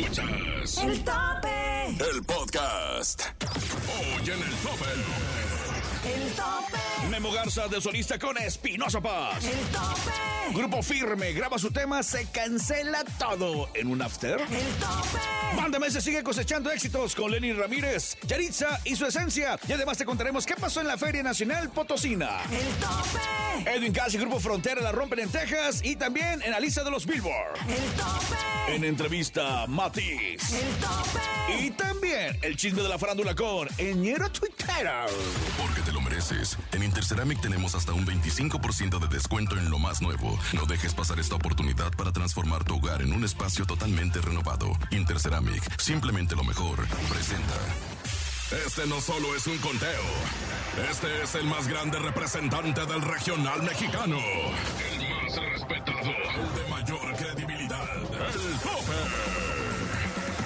Escuchas El tope. el podcast. Hoy en el tope. El tope. Memo Garza de solista con Espinosa Paz. El tope. Grupo Firme graba su tema Se cancela todo en un after. El tope. Mándame se sigue cosechando éxitos con Lenny Ramírez, Yaritza y su esencia. Y además te contaremos qué pasó en la Feria Nacional Potosina. El tope. Edwin Cass y Grupo Frontera la rompen en Texas y también en la lista de los Billboard. El tope. En entrevista, Matiz. El tope. Y también el chisme de la farándula con Eñero Twitter. Porque te lo mereces. En Interceramic tenemos hasta un 25% de descuento en lo más nuevo. No dejes pasar esta oportunidad para transformar tu hogar en un espacio totalmente renovado. Interceramic, simplemente lo mejor. Presenta. Este no solo es un conteo. Este es el más grande representante del regional mexicano. El más respetado. El de mayor credibilidad. El tope.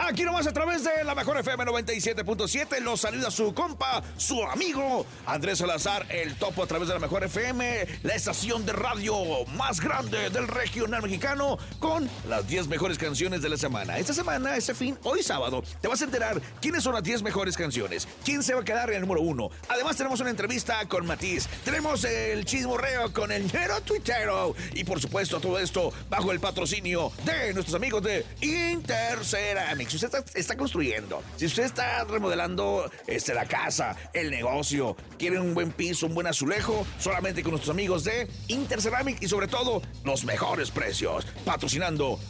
Aquí nomás a través de la mejor FM 97.7 los saluda su compa, su amigo Andrés Salazar, el topo a través de la mejor FM, la estación de radio más grande del regional mexicano con las 10 mejores canciones de la semana. Esta semana, este fin, hoy sábado, te vas a enterar quiénes son las 10 mejores canciones, quién se va a quedar en el número uno. Además tenemos una entrevista con Matiz, tenemos el chismorreo con el ñero tuitero y por supuesto todo esto bajo el patrocinio de nuestros amigos de Interceramic. Si usted está, construyendo, si usted está remodelando este, la casa, el negocio, quiere un buen piso, un buen azulejo, solamente con nuestros amigos de Interceramic y sobre todo los mejores precios. Patrocinando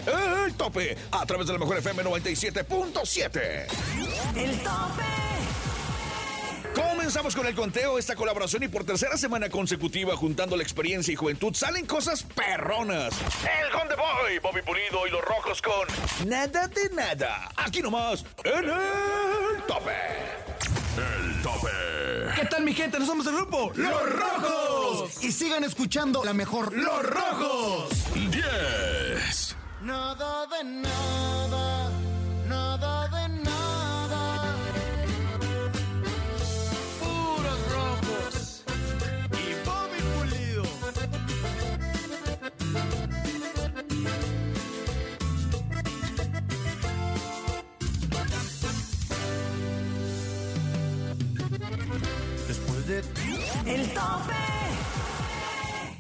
el tope a través de la mejor FM 97.7. El tope. Comenzamos con el conteo, esta colaboración y por tercera semana consecutiva juntando la experiencia y juventud salen cosas perronas. El Conde Boy, Bobby Pulido y los rojos con Nada de Nada. Aquí nomás, en el tope. El tope. ¿Qué tal mi gente? Nos somos el grupo Los Rojos. Y sigan escuchando la mejor Los Rojos. 10. Nada de nada, nada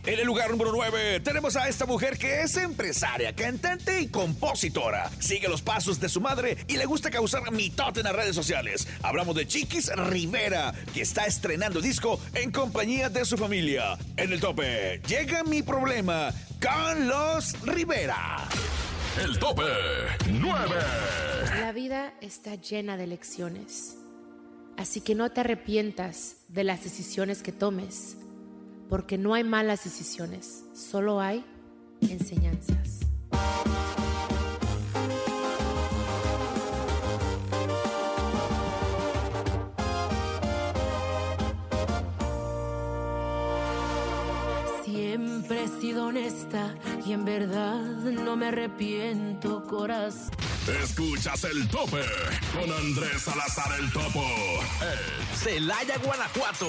En el lugar número 9 tenemos a esta mujer que es empresaria, cantante y compositora. Sigue los pasos de su madre y le gusta causar mitote en las redes sociales. Hablamos de Chiquis Rivera, que está estrenando disco en compañía de su familia. En el tope llega mi problema con los Rivera. El tope. 9. La vida está llena de lecciones, así que no te arrepientas de las decisiones que tomes, porque no hay malas decisiones, solo hay enseñanzas. Siempre he sido honesta y en verdad no me arrepiento, corazón. Escuchas el tope con Andrés Salazar el Topo. Celaya, Guanajuato.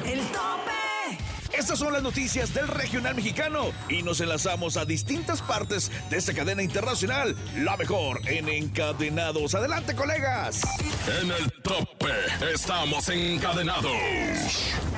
Estas son las noticias del regional mexicano y nos enlazamos a distintas partes de esta cadena internacional, la mejor en encadenados. Adelante, colegas. En el tope estamos encadenados.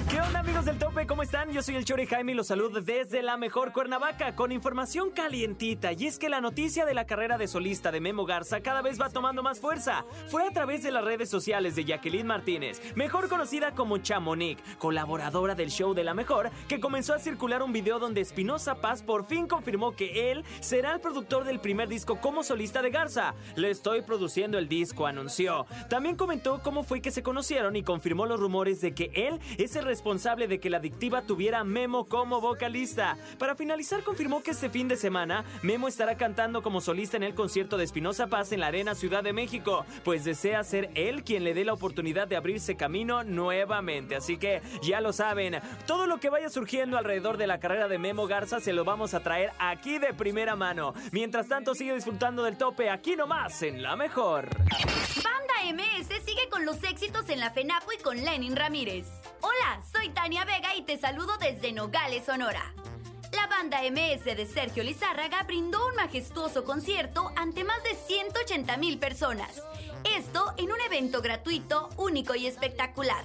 ¿Qué onda amigos del tope? ¿Cómo están? Yo soy el Chori Jaime y los saludo desde la mejor Cuernavaca con información calientita. Y es que la noticia de la carrera de solista de Memo Garza cada vez va tomando más fuerza. Fue a través de las redes sociales de Jacqueline Martínez, mejor conocida como Chamonix, colaboradora del show de la mejor, que comenzó a circular un video donde Espinosa Paz por fin confirmó que él será el productor del primer disco como solista de Garza. Le estoy produciendo el disco, anunció. También comentó cómo fue que se conocieron y confirmó los rumores de que él es el responsable de que la tuviera Memo como vocalista. Para finalizar, confirmó que este fin de semana Memo estará cantando como solista en el concierto de Espinosa Paz en la Arena Ciudad de México, pues desea ser él quien le dé la oportunidad de abrirse camino nuevamente. Así que ya lo saben, todo lo que vaya surgiendo alrededor de la carrera de Memo Garza se lo vamos a traer aquí de primera mano. Mientras tanto, sigue disfrutando del tope aquí nomás en la mejor. Banda MS sigue con los éxitos en la FENAPO y con Lenin Ramírez. Hola, soy Tania Vega y te saludo desde Nogales, Sonora. La banda MS de Sergio Lizárraga brindó un majestuoso concierto ante más de 180 mil personas. Esto en un evento gratuito, único y espectacular.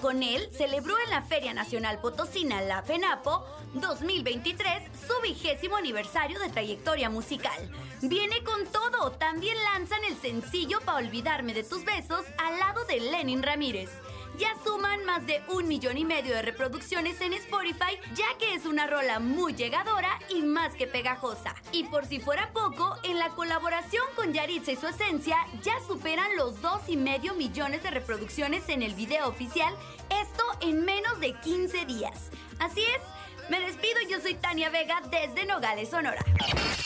Con él celebró en la Feria Nacional Potosina, la FENAPO, 2023, su vigésimo aniversario de trayectoria musical. Viene con todo, también lanzan el sencillo Pa' olvidarme de tus besos al lado de Lenin Ramírez. Ya suman más de un millón y medio de reproducciones en Spotify, ya que es una rola muy llegadora y más que pegajosa. Y por si fuera poco, en la colaboración con Yaritza y su esencia, ya superan los dos y medio millones de reproducciones en el video oficial, esto en menos de 15 días. Así es, me despido, yo soy Tania Vega desde Nogales, Sonora.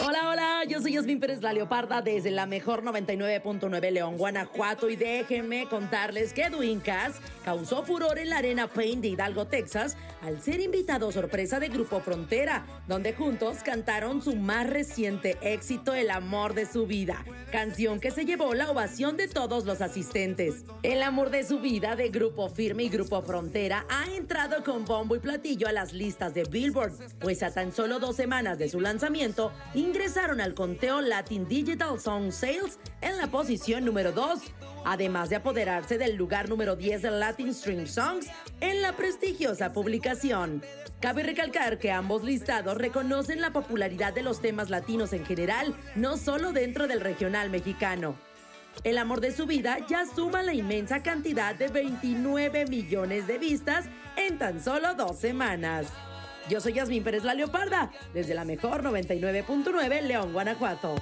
Hola, hola, yo soy Yasmin Pérez La Leoparda desde la mejor 99.9 León, Guanajuato y déjenme contarles que Cass causó furor en la Arena Pain de Hidalgo, Texas al ser invitado sorpresa de Grupo Frontera, donde juntos cantaron su más reciente éxito El amor de su vida, canción que se llevó la ovación de todos los asistentes. El amor de su vida de Grupo Firme y Grupo Frontera ha entrado con bombo y platillo a las listas de Billboard, pues a tan solo dos semanas de su lanzamiento ingresaron al conteo Latin Digital Song Sales en la posición número 2, además de apoderarse del lugar número 10 del Latin Stream Songs en la prestigiosa publicación. Cabe recalcar que ambos listados reconocen la popularidad de los temas latinos en general, no solo dentro del regional mexicano. El amor de su vida ya suma la inmensa cantidad de 29 millones de vistas en tan solo dos semanas. Yo soy Yasmín Pérez La Leoparda, desde la mejor 99.9 León, Guanajuato.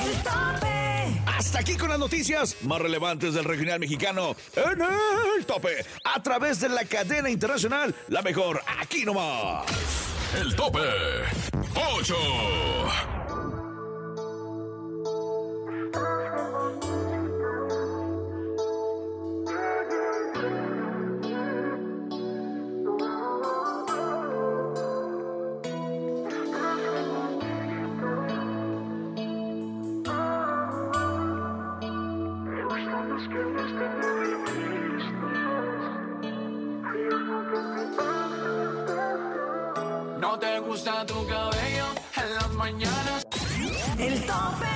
El tope. Hasta aquí con las noticias más relevantes del regional mexicano en el tope, a través de la cadena internacional, la mejor, aquí nomás. El tope 8. Gusta tu cabello en las mañanas. El tope.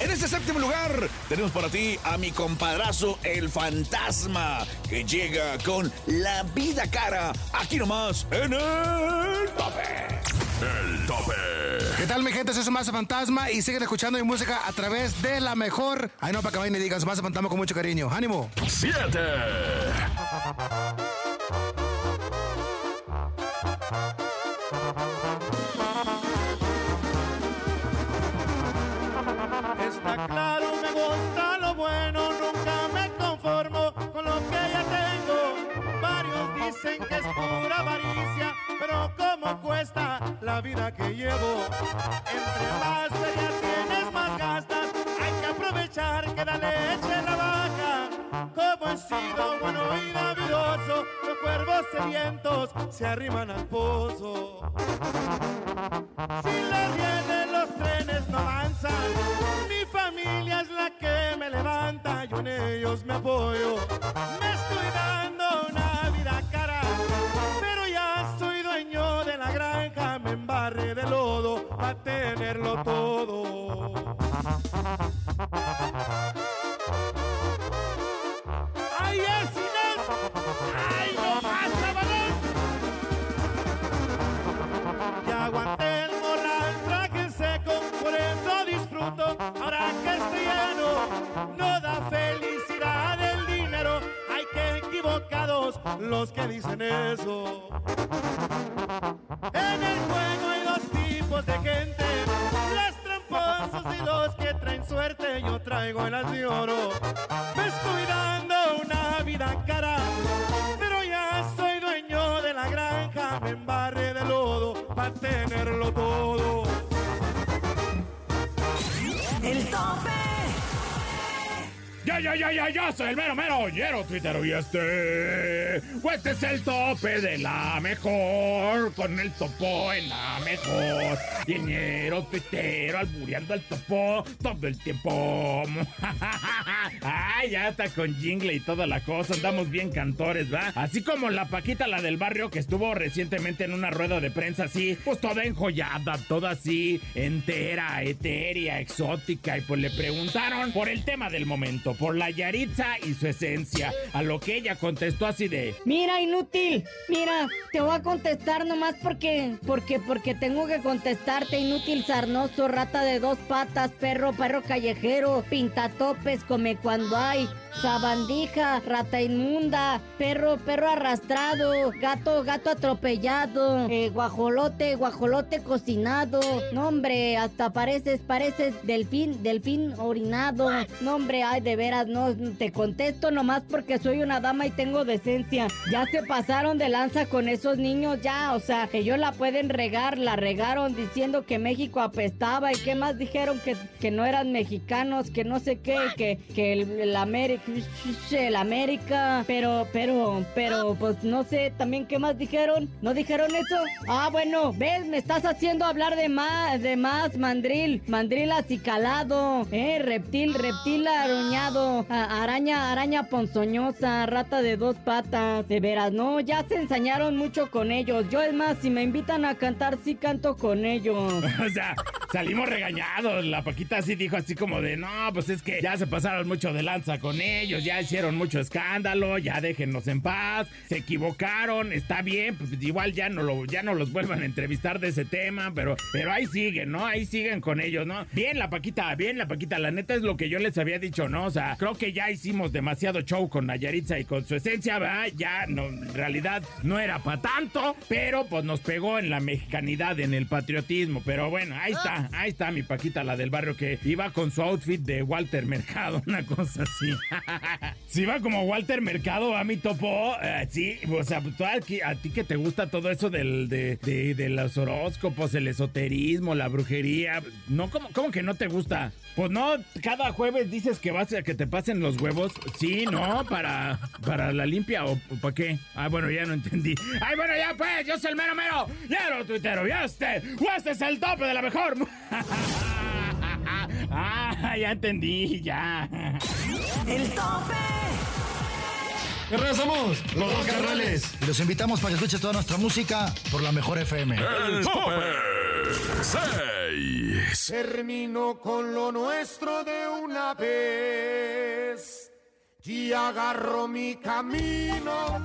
En este séptimo lugar tenemos para ti a mi compadrazo el fantasma que llega con la vida cara aquí nomás en el tope. El tope. ¿Qué tal, mi gente? Soy su Maza Fantasma y siguen escuchando mi música a través de la mejor. Ay, no, para que vayan y digan su Maza Fantasma con mucho cariño. ¡Ánimo! 7. La vida que llevo. Entre más ya tienes, más gastas. Hay que aprovechar que la leche la vaca. Como he sido bueno y navidoso, los cuervos sedientos se arriman al pozo. Si les vienen los trenes no avanzan, mi familia es la que me levanta, yo en ellos me apoyo. perderlo todo. ¡Ay, es Inés! ¡Ay, no más, cabrón! Ya aguanté el morral, traje seco, por eso disfruto. Ahora que estoy lleno, no da felicidad el dinero. Hay que equivocados los que dicen eso. En el juego hay dos tipos de gente El de oro, me estoy dando una vida cara, pero ya soy dueño de la granja, me embarré de lodo para tenerlo todo. El tope. Ya, ya, ya, ya, ya, soy el mero, mero, lleno Twitter y este. Pues este es el tope de la mejor, con el topo en la mejor. Dinero, tuitero, albureando al topo todo el tiempo. Ay, ya está con jingle y toda la cosa, andamos bien cantores, ¿va? Así como la Paquita, la del barrio, que estuvo recientemente en una rueda de prensa así, pues toda enjollada, toda así, entera, etérea, exótica, y pues le preguntaron por el tema del momento por la Yaritza y su esencia. A lo que ella contestó así de... Mira, inútil, mira, te voy a contestar nomás porque, porque, porque tengo que contestarte, inútil sarnoso, rata de dos patas, perro, perro callejero, pintatopes, come cuando hay, sabandija, rata inmunda, perro, perro arrastrado, gato, gato atropellado, eh, guajolote, guajolote cocinado, no hombre, hasta pareces, pareces delfín, delfín orinado, no hombre, ay, de veras, no, te contesto nomás porque soy una dama y tengo decencia, ya se pasaron de lanza con esos niños, ya, o sea, ellos la pueden regar, la regaron diciendo que México apestaba y qué más dijeron que, que no eran mexicanos, que no sé qué, que, que el, el América, el América, pero, pero, pero, pues no sé, también qué más dijeron, ¿no dijeron eso? Ah, bueno, ves, me estás haciendo hablar de más, de más, mandril, mandril acicalado, eh, reptil, reptil aruñado, araña, araña ponzoñosa, rata de dos patas, de veras, no, ya se ensañaron mucho con ellos, yo es más, si me invitan a cantar, sí canto con ellos. O sea, salimos regañados. La Paquita así dijo así como de, no, pues es que ya se pasaron mucho de lanza con ellos, ya hicieron mucho escándalo, ya déjennos en paz, se equivocaron, está bien, pues igual ya no, lo, ya no los vuelvan a entrevistar de ese tema, pero, pero ahí siguen, ¿no? Ahí siguen con ellos, ¿no? Bien la Paquita, bien la Paquita, la neta es lo que yo les había dicho, ¿no? O sea, creo que ya hicimos demasiado show con Nayaritza y con su esencia, ¿verdad? Ya no, en realidad no era para tanto, pero pues nos pegó en la mexicanidad, en el patriotismo, pero bueno, ahí está, ahí está mi Paquita, la del barrio que iba con su outfit de Walter Mercado, una cosa así. Si va como Walter Mercado, a mi topo, eh, sí, o sea, tú aquí- a ti que te gusta todo eso del, de, de- de los horóscopos, el esoterismo, la brujería, no, ¿cómo, cómo que no te gusta? Pues no, cada jueves dices que vas a que te pasen los huevos. Sí, ¿no? Para, para la limpia o, para qué. Ah, bueno, ya no entendí. Ay, bueno, ya pues, yo soy el mero mero. Ya no tuitero, ya este. Este es el tope de la mejor. ah, ya entendí, ya. El tope. Regresamos, los dos carnales. Y los invitamos para que escuches toda nuestra música por la mejor FM. El tope 6. Termino con lo nuestro de una vez y agarro mi camino.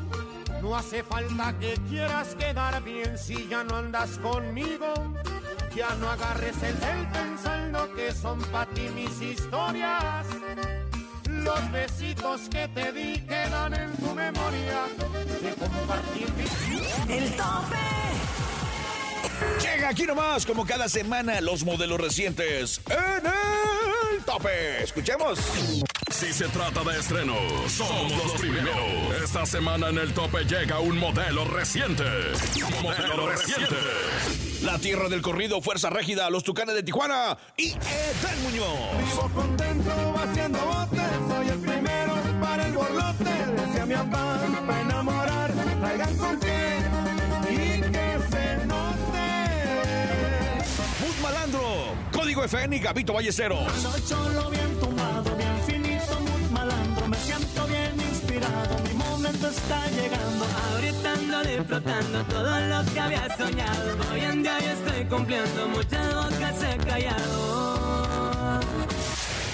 No hace falta que quieras quedar bien si ya no andas conmigo. Ya no agarres el del pensando que son para ti mis historias. Los besitos que te di quedan en tu memoria de compartir mi... El tope. Llega aquí nomás, como cada semana, los modelos recientes en el tope. Escuchemos. Si se trata de estrenos, somos los primeros. Esta semana en el tope llega un modelo reciente. Modelo reciente. La tierra del corrido, Fuerza Régida, los Tucanes de Tijuana y Edel Muñoz. Vivo contento haciendo botes, soy el primero para el borlote. Decía mi papá, para enamorar, traigan con qué y que se note. Bus Malandro, Código FN y Gabito cholo bien tomado, bien Ahorita ando disfrutando todo lo que había soñado. Hoy en día yo estoy cumpliendo, muchas bocas he callado.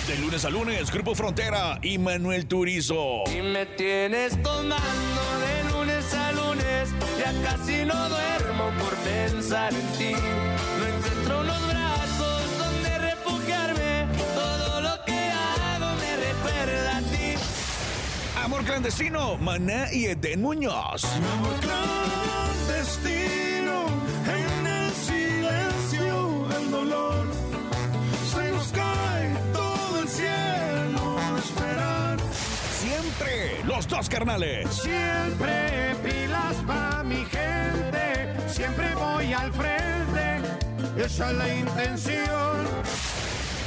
De lunes a lunes, Grupo Frontera y Manuel Turizo. Y me tienes tomando de lunes a lunes, ya casi no duermo por pensar en ti. Amor clandestino, Maná y Eden Muñoz. Amor clandestino, en el silencio el dolor. Se nos cae todo el cielo a esperar. Siempre los dos carnales. Siempre pilas pa' mi gente, siempre voy al frente, esa es la intención.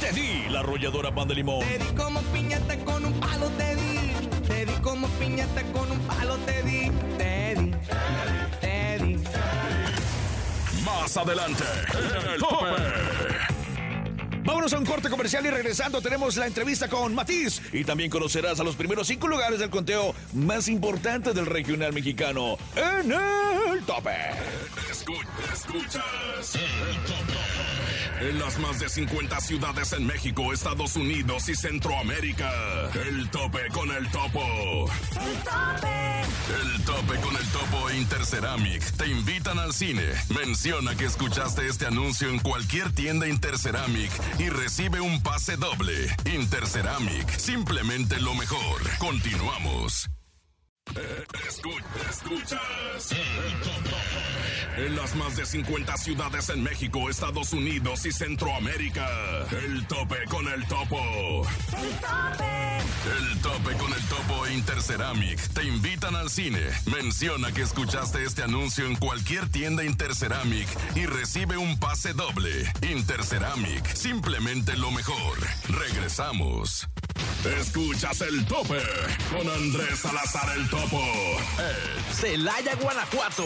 Te di la arrolladora pan de limón. Te di como piñata con un palo, te di. Te di como piñata con un palo, te di. Te di. Te di. Más adelante, el tope. Vámonos a un corte comercial y regresando tenemos la entrevista con Matiz y también conocerás a los primeros cinco lugares del conteo más importante del regional mexicano en el tope. Escucha, escuchas el tope. En las más de 50 ciudades en México, Estados Unidos y Centroamérica. El tope con el topo. El tope. El tope con el topo e Interceramic te invitan al cine. Menciona que escuchaste este anuncio en cualquier tienda Interceramic y recibe un pase doble. Interceramic, simplemente lo mejor. Continuamos. Eh, escu- escuchas el topo. En las más de 50 ciudades en México, Estados Unidos y Centroamérica. El tope con el topo. El tope. El tope con el topo e Interceramic te invitan al cine. Menciona que escuchaste este anuncio en cualquier tienda Interceramic y recibe un pase doble. Interceramic, simplemente lo mejor. Regresamos. Escuchas el tope con Andrés Salazar el topo. Celaya, Guanajuato.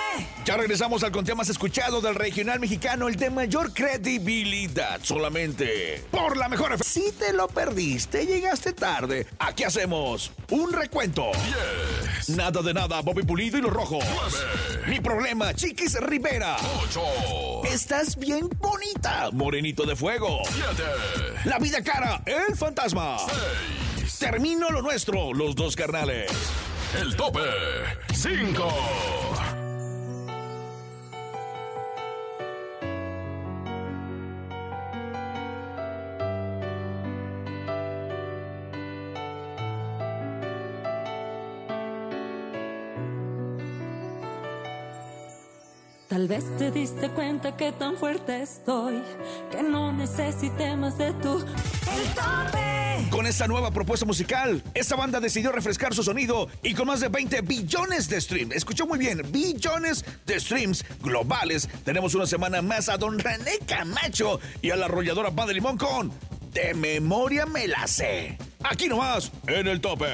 Ya regresamos al conteo más escuchado del regional mexicano, el de mayor credibilidad, solamente por la mejor. Si te lo perdiste, llegaste tarde. Aquí hacemos un recuento. Nada de nada, Bobby Pulido y los rojos. Mi problema, Chiquis Rivera. Estás bien bonita, Morenito de Fuego. La vida cara, el fantasma. Termino lo nuestro, los dos carnales. El tope 5. Tal vez te diste cuenta que tan fuerte estoy, que no necesité más de tu El tope. Con esta nueva propuesta musical, esta banda decidió refrescar su sonido y con más de 20 billones de streams, escuchó muy bien, billones de streams globales, tenemos una semana más a don René Camacho y a la arrolladora Pan de Limón con De Memoria Me La Sé. Aquí nomás, en el tope.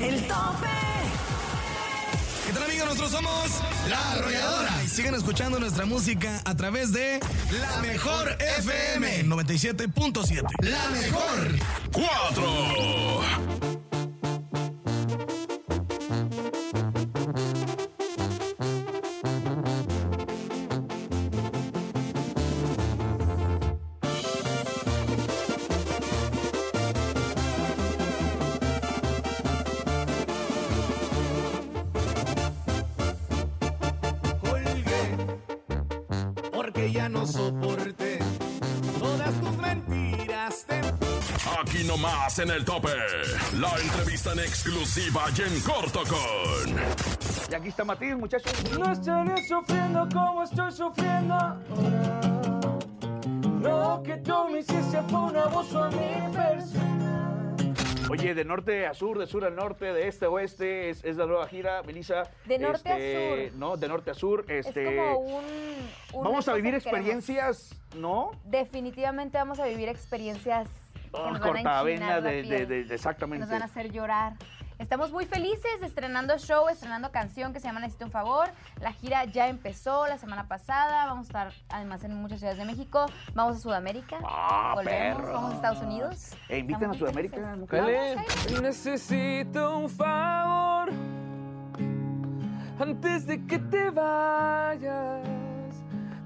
El tope. ¿Qué tal amigos? Nosotros somos La Arrolladora. Y sigan escuchando nuestra música a través de La Mejor FM 97.7. La Mejor. 4. Porque ya no soporté todas tus mentiras. Te Aquí nomás en el tope. La entrevista en exclusiva y en corto con. Y aquí está Matiz, muchachos. No estaré sufriendo como estoy sufriendo ahora. Lo que tú me hiciste fue un abuso a mi persona. Oye, de norte a sur, de sur a norte, de este a oeste, es, es la nueva gira, Melissa. De norte a Este, sur. No, de norte a sur. Este, Es como un... Vamos a vivir que experiencias, ¿no? Definitivamente vamos a vivir experiencias Oh, cortavenas de, de- de- exactamente. nos van a hacer llorar. Estamos muy felices estrenando show, estrenando canción que se llama Necesito un favor. La gira ya empezó la semana pasada. Vamos a estar además en muchas ciudades de México. Vamos a Sudamérica. Ah, Volvemos. perro. Vamos a Estados Unidos. E invitan a Sudamérica. Necesito un favor. antes de que te vayas.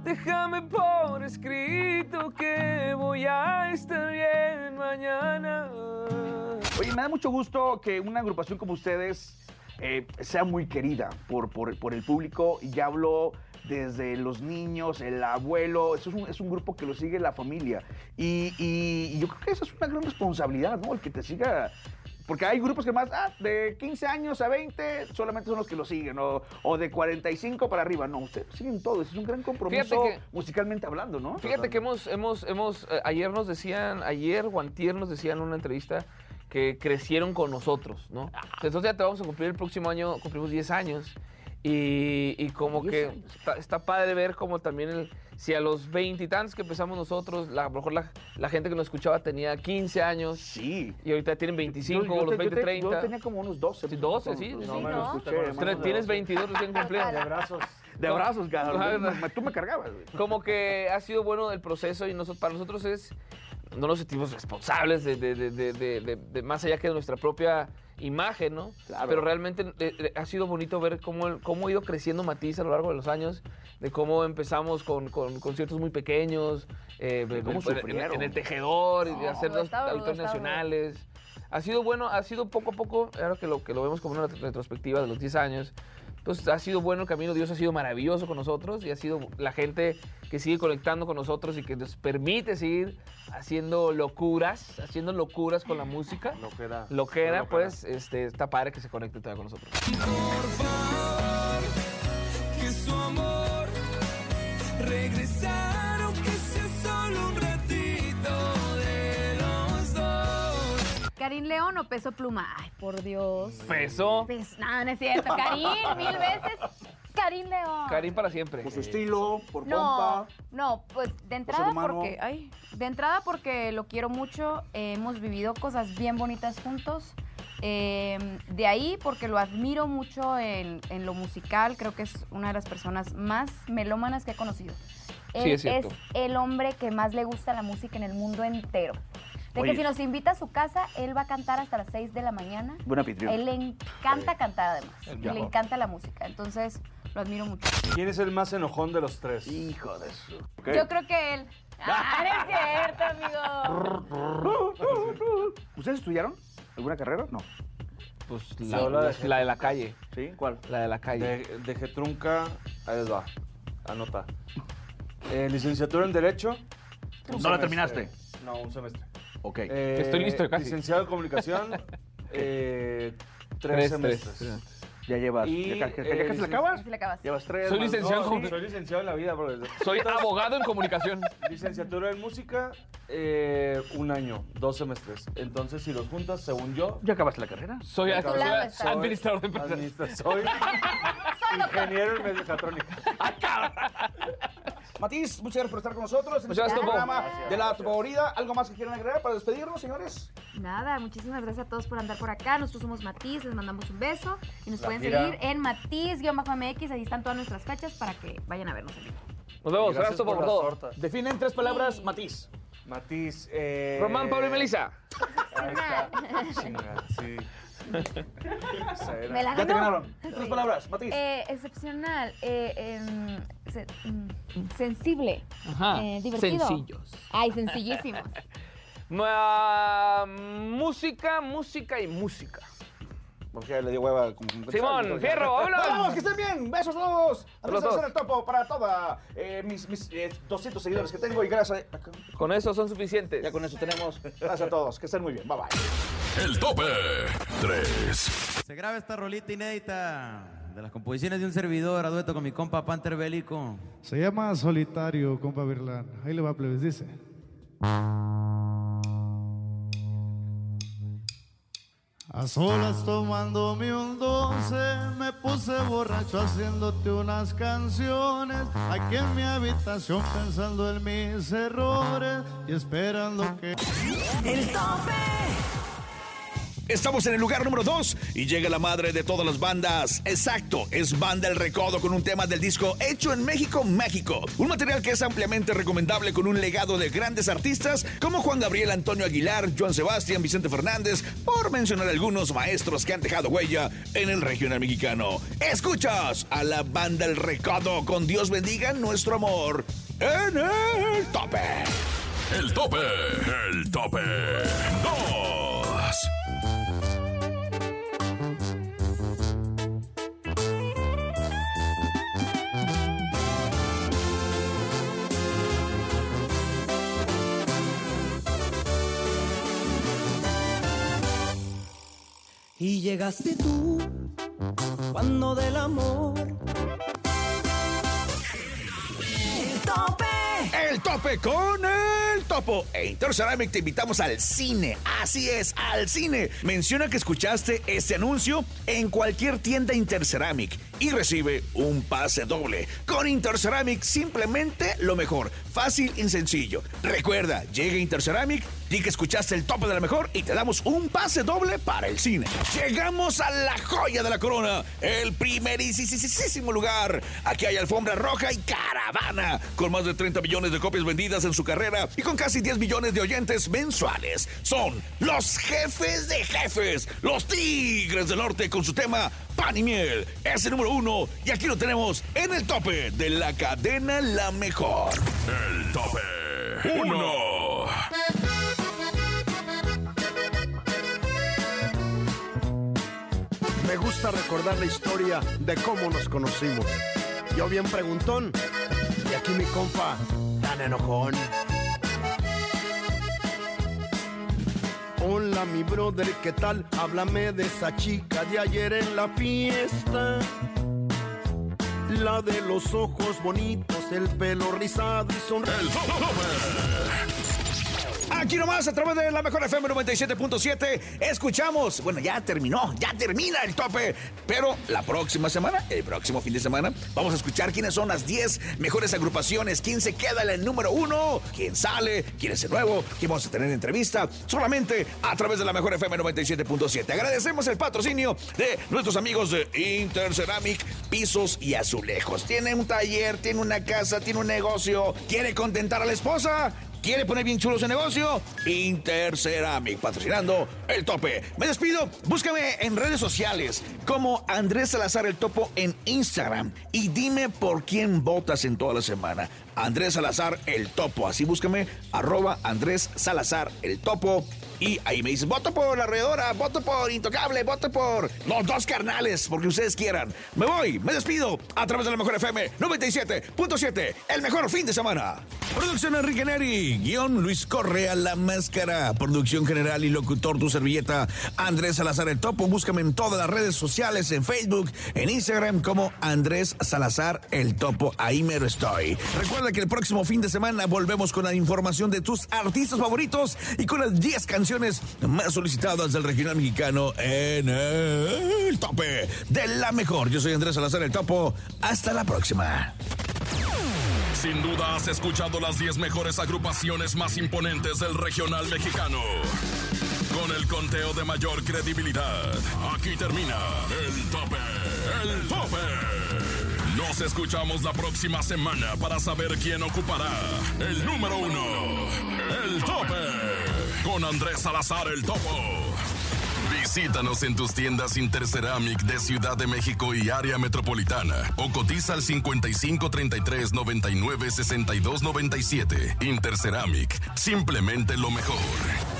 Déjame por escrito que voy a estar bien mañana. Oye, me da mucho gusto que una agrupación como ustedes eh, sea muy querida por, por- por el público. Y ya hablo desde los niños, el abuelo. Eso es, un, es un grupo que lo sigue la familia. Y, y- y yo creo que esa es una gran responsabilidad, ¿no? El que te siga. Porque hay grupos que más, ah, de 15 años a 20 solamente son los que lo siguen, o, o de 45 para arriba. No, ustedes siguen todos. Es un gran compromiso que- musicalmente hablando, ¿no? Fíjate que hemos, hemos, hemos, eh, ayer nos decían, ayer o antier nos decían en una entrevista que crecieron con nosotros, ¿no? Entonces ya te vamos a cumplir el próximo año, cumplimos 10 años. Y, y como 10 que está, está padre ver como también el, si a los veintitantos que empezamos nosotros, la- a lo mejor la, la gente que nos escuchaba tenía 15 años. Sí. Y ahorita tienen 25 Yo- yo o los te- yo 20, te- 30. Yo tenía como unos 12. Sí, 12, sí. No, sí, me ¿no? lo escuché, Pero Tienes 12. 22 recién cumplidos. De abrazos. De Me- me- Tú me cargabas, güey. como que ha sido bueno el proceso y nosotros, para nosotros es, no nos sentimos responsables de, de- de- de- más allá que de nuestra propia imagen, ¿no? Claro. Pero realmente eh, eh, ha sido bonito ver cómo, el- cómo ha ido creciendo Matiz a lo largo de los años, de cómo empezamos con, con conciertos muy pequeños, eh, ¿Cómo en- en, en el tejedor, y No, hacer dos auditorios nacionales. Ha sido bueno, ha sido poco a poco, ahora que lo, que lo vemos como una retrospectiva de los 10 años, entonces ha sido bueno el camino, Dios ha sido maravilloso con nosotros y ha sido la gente que sigue conectando con nosotros y que nos permite seguir haciendo locuras, haciendo locuras con la música. Lo que era. Lo que era, pues, este, está padre que se conecte todavía con nosotros. que su amor regresar ¿Karim León o Peso Pluma? Ay, por Dios. Peso. Pues, no, no es cierto. Karim, mil veces. Karim León. Karim para siempre. Por su estilo, por No, pompa. no, pues de entrada humano. porque, ay, de entrada porque lo quiero mucho, eh, hemos vivido cosas bien bonitas juntos. eh, de ahí porque lo admiro mucho en, en lo musical, creo que es una de las personas más melómanas que he conocido. Él Sí, es cierto. el hombre que más le gusta la música en el mundo entero. De Oye. que si nos invita a su casa, él va a cantar hasta las 6 de la mañana. Buen anfitrión. Él le encanta cantar además. Le encanta la música. Entonces, lo admiro mucho. ¿Quién es el más enojón de los tres? Hijo de su. Yo creo que él. Ah, no es cierto, amigo. ¿Ustedes estudiaron alguna carrera? No. Pues Sí. la, de la calle. ¿Sí? ¿Cuál? La de la calle. De, de Getrunca, ahí les va. Anota. Eh, licenciatura en Derecho. ¿No la semestre. terminaste? No, un semestre. Ok. Eh, Estoy listo casi. Licenciado en Comunicación, eh, tres, Tres, semestres. tres. Ya llevas. Y, ¿Ya, ya eh, casi la acabas? Le acabas. Llevas tres. Soy licenciado dos. en Sí, soy licenciado en la vida, bro. Soy abogado en comunicación. Licenciatura en música, eh, un año, dos semestres. Entonces, si los juntas, según yo, ¿Ya acabaste la carrera? Soy, administrador de empresas. administra- soy ingeniero en mecatrónica. Matiz, muchas gracias por estar con nosotros en Muchas este programa Gracias. de la favorita. ¿Algo más que quieran agregar para despedirnos, señores? Nada, muchísimas gracias a todos por andar por acá. Nosotros somos Matiz, les mandamos un beso. Y nos La pueden seguir en Matiz-MX. Ahí están todas nuestras fechas para que vayan a vernos en vivo. Nos vemos. Gracias Gracias por por todo. tortas. Define en tres palabras Matiz. Matiz. Eh, Román, Pablo y Melissa. Ahí está. Chinga, sí. Me la Ya te ganó. ganaron. Tres palabras, Matiz. Eh, excepcional, eh, em, se- mm, sensible, Ajá. eh, divertido. Sencillos. Ay, sencillísimos. Música, música y música. Porque le dio hueva. como- Simón, fierro, vámonos. ¡Vamos, que estén bien! ¡Besos a todos! Saludos. Andrés en el topo para toda eh, mis, mis eh, 200 seguidores que tengo y gracias a... Con eso son suficientes. Ya con eso tenemos. Gracias a todos. Que estén muy bien. Bye bye. El tope 3. Se graba esta rolita inédita de las composiciones de un servidor a dueto con mi compa Panther Bélico. Se llama Solitario, compa Virlán. Ahí le va, plebes, dice. A solas tomándome un doce, me puse borracho haciéndote unas canciones. Aquí en mi habitación pensando en mis errores y esperando que... El tope. Estamos en el lugar número 2 y llega la madre de todas las bandas. Exacto, es Banda El Recodo con un tema del disco hecho en México, México. Un material que es ampliamente recomendable con un legado de grandes artistas como Juan Gabriel, Antonio Aguilar, Joan Sebastián, Vicente Fernández, por mencionar algunos maestros que han dejado huella en el regional mexicano. Escuchas a la Banda El Recodo con Dios bendiga nuestro amor en el tope. El tope, el tope 2. Y llegaste tú cuando del amor El tope. El tope con el topo. E Interceramic te invitamos al cine. Así es, al cine. Menciona que escuchaste este anuncio en cualquier tienda Interceramic y recibe un pase doble. Con Interceramic simplemente lo mejor. Fácil y sencillo. Recuerda, llega Interceramic, di que escuchaste el tope de la mejor y te damos un pase doble para el cine. Llegamos a la joya de la corona, el primerísimo lugar. Aquí hay alfombra roja y caravana, con más de 30 millones de copias vendidas en su carrera y con casi 10 millones de oyentes mensuales. Son los jefes de jefes, los Tigres del Norte con su tema Pan y Miel. Es el número uno y aquí lo tenemos en el tope de la cadena La Mejor. El tope 1. Me gusta recordar la historia de cómo nos conocimos. Yo bien preguntón y aquí mi compa tan enojón. Hola mi brother, ¿qué tal? Háblame de esa chica de ayer en la fiesta. La de los ojos bonitos, el pelo rizado y sonrisa. Aquí nomás, a través de la mejor FM 97.7, escuchamos. Bueno, ya terminó, ya termina el tope. Pero la próxima semana, el próximo fin de semana, vamos a escuchar quiénes son las 10 mejores agrupaciones, quién se queda en el número uno, quién sale, quién es el nuevo, quién vamos a tener entrevista, solamente a través de la mejor FM 97.7. Agradecemos el patrocinio de nuestros amigos de Interceramic Pisos y Azulejos. Tiene un taller, tiene una casa, tiene un negocio, quiere contentar a la esposa. ¿Quiere poner bien chulo su negocio? Interceramic, patrocinando el tope. Me despido. Búscame en redes sociales como Andrés Salazar el Topo en Instagram y dime por quién votas en toda la semana. Andrés Salazar el Topo. Así búscame, arroba Andrés Salazar el Topo. Y ahí me dices, voto por la redora, voto por Intocable, voto por los dos carnales, porque ustedes quieran. Me voy, me despido a través de la mejor FM 97.7, el mejor fin de semana. Producción Enrique Neri, guion Luis Correa, La Máscara, producción general y locutor Tu Servilleta, Andrés Salazar el Topo. Búscame en todas las redes sociales, en Facebook, en Instagram como Andrés Salazar el Topo. Ahí mero estoy. Recuerda que el próximo fin de semana volvemos con la información de tus artistas favoritos y con las 10 canciones más solicitadas del regional mexicano en el tope de la mejor. Yo soy Andrés Salazar el Topo. Hasta la próxima. Sin duda has escuchado las 10 mejores agrupaciones más imponentes del regional mexicano. Con el conteo de mayor credibilidad, aquí termina el tope, el tope. Nos escuchamos la próxima semana para saber quién ocupará el número uno, el tope, con Andrés Salazar el Topo. Visítanos en tus tiendas Interceramic de Ciudad de México y área metropolitana o cotiza al 55 33 99 62 97. Interceramic, simplemente lo mejor.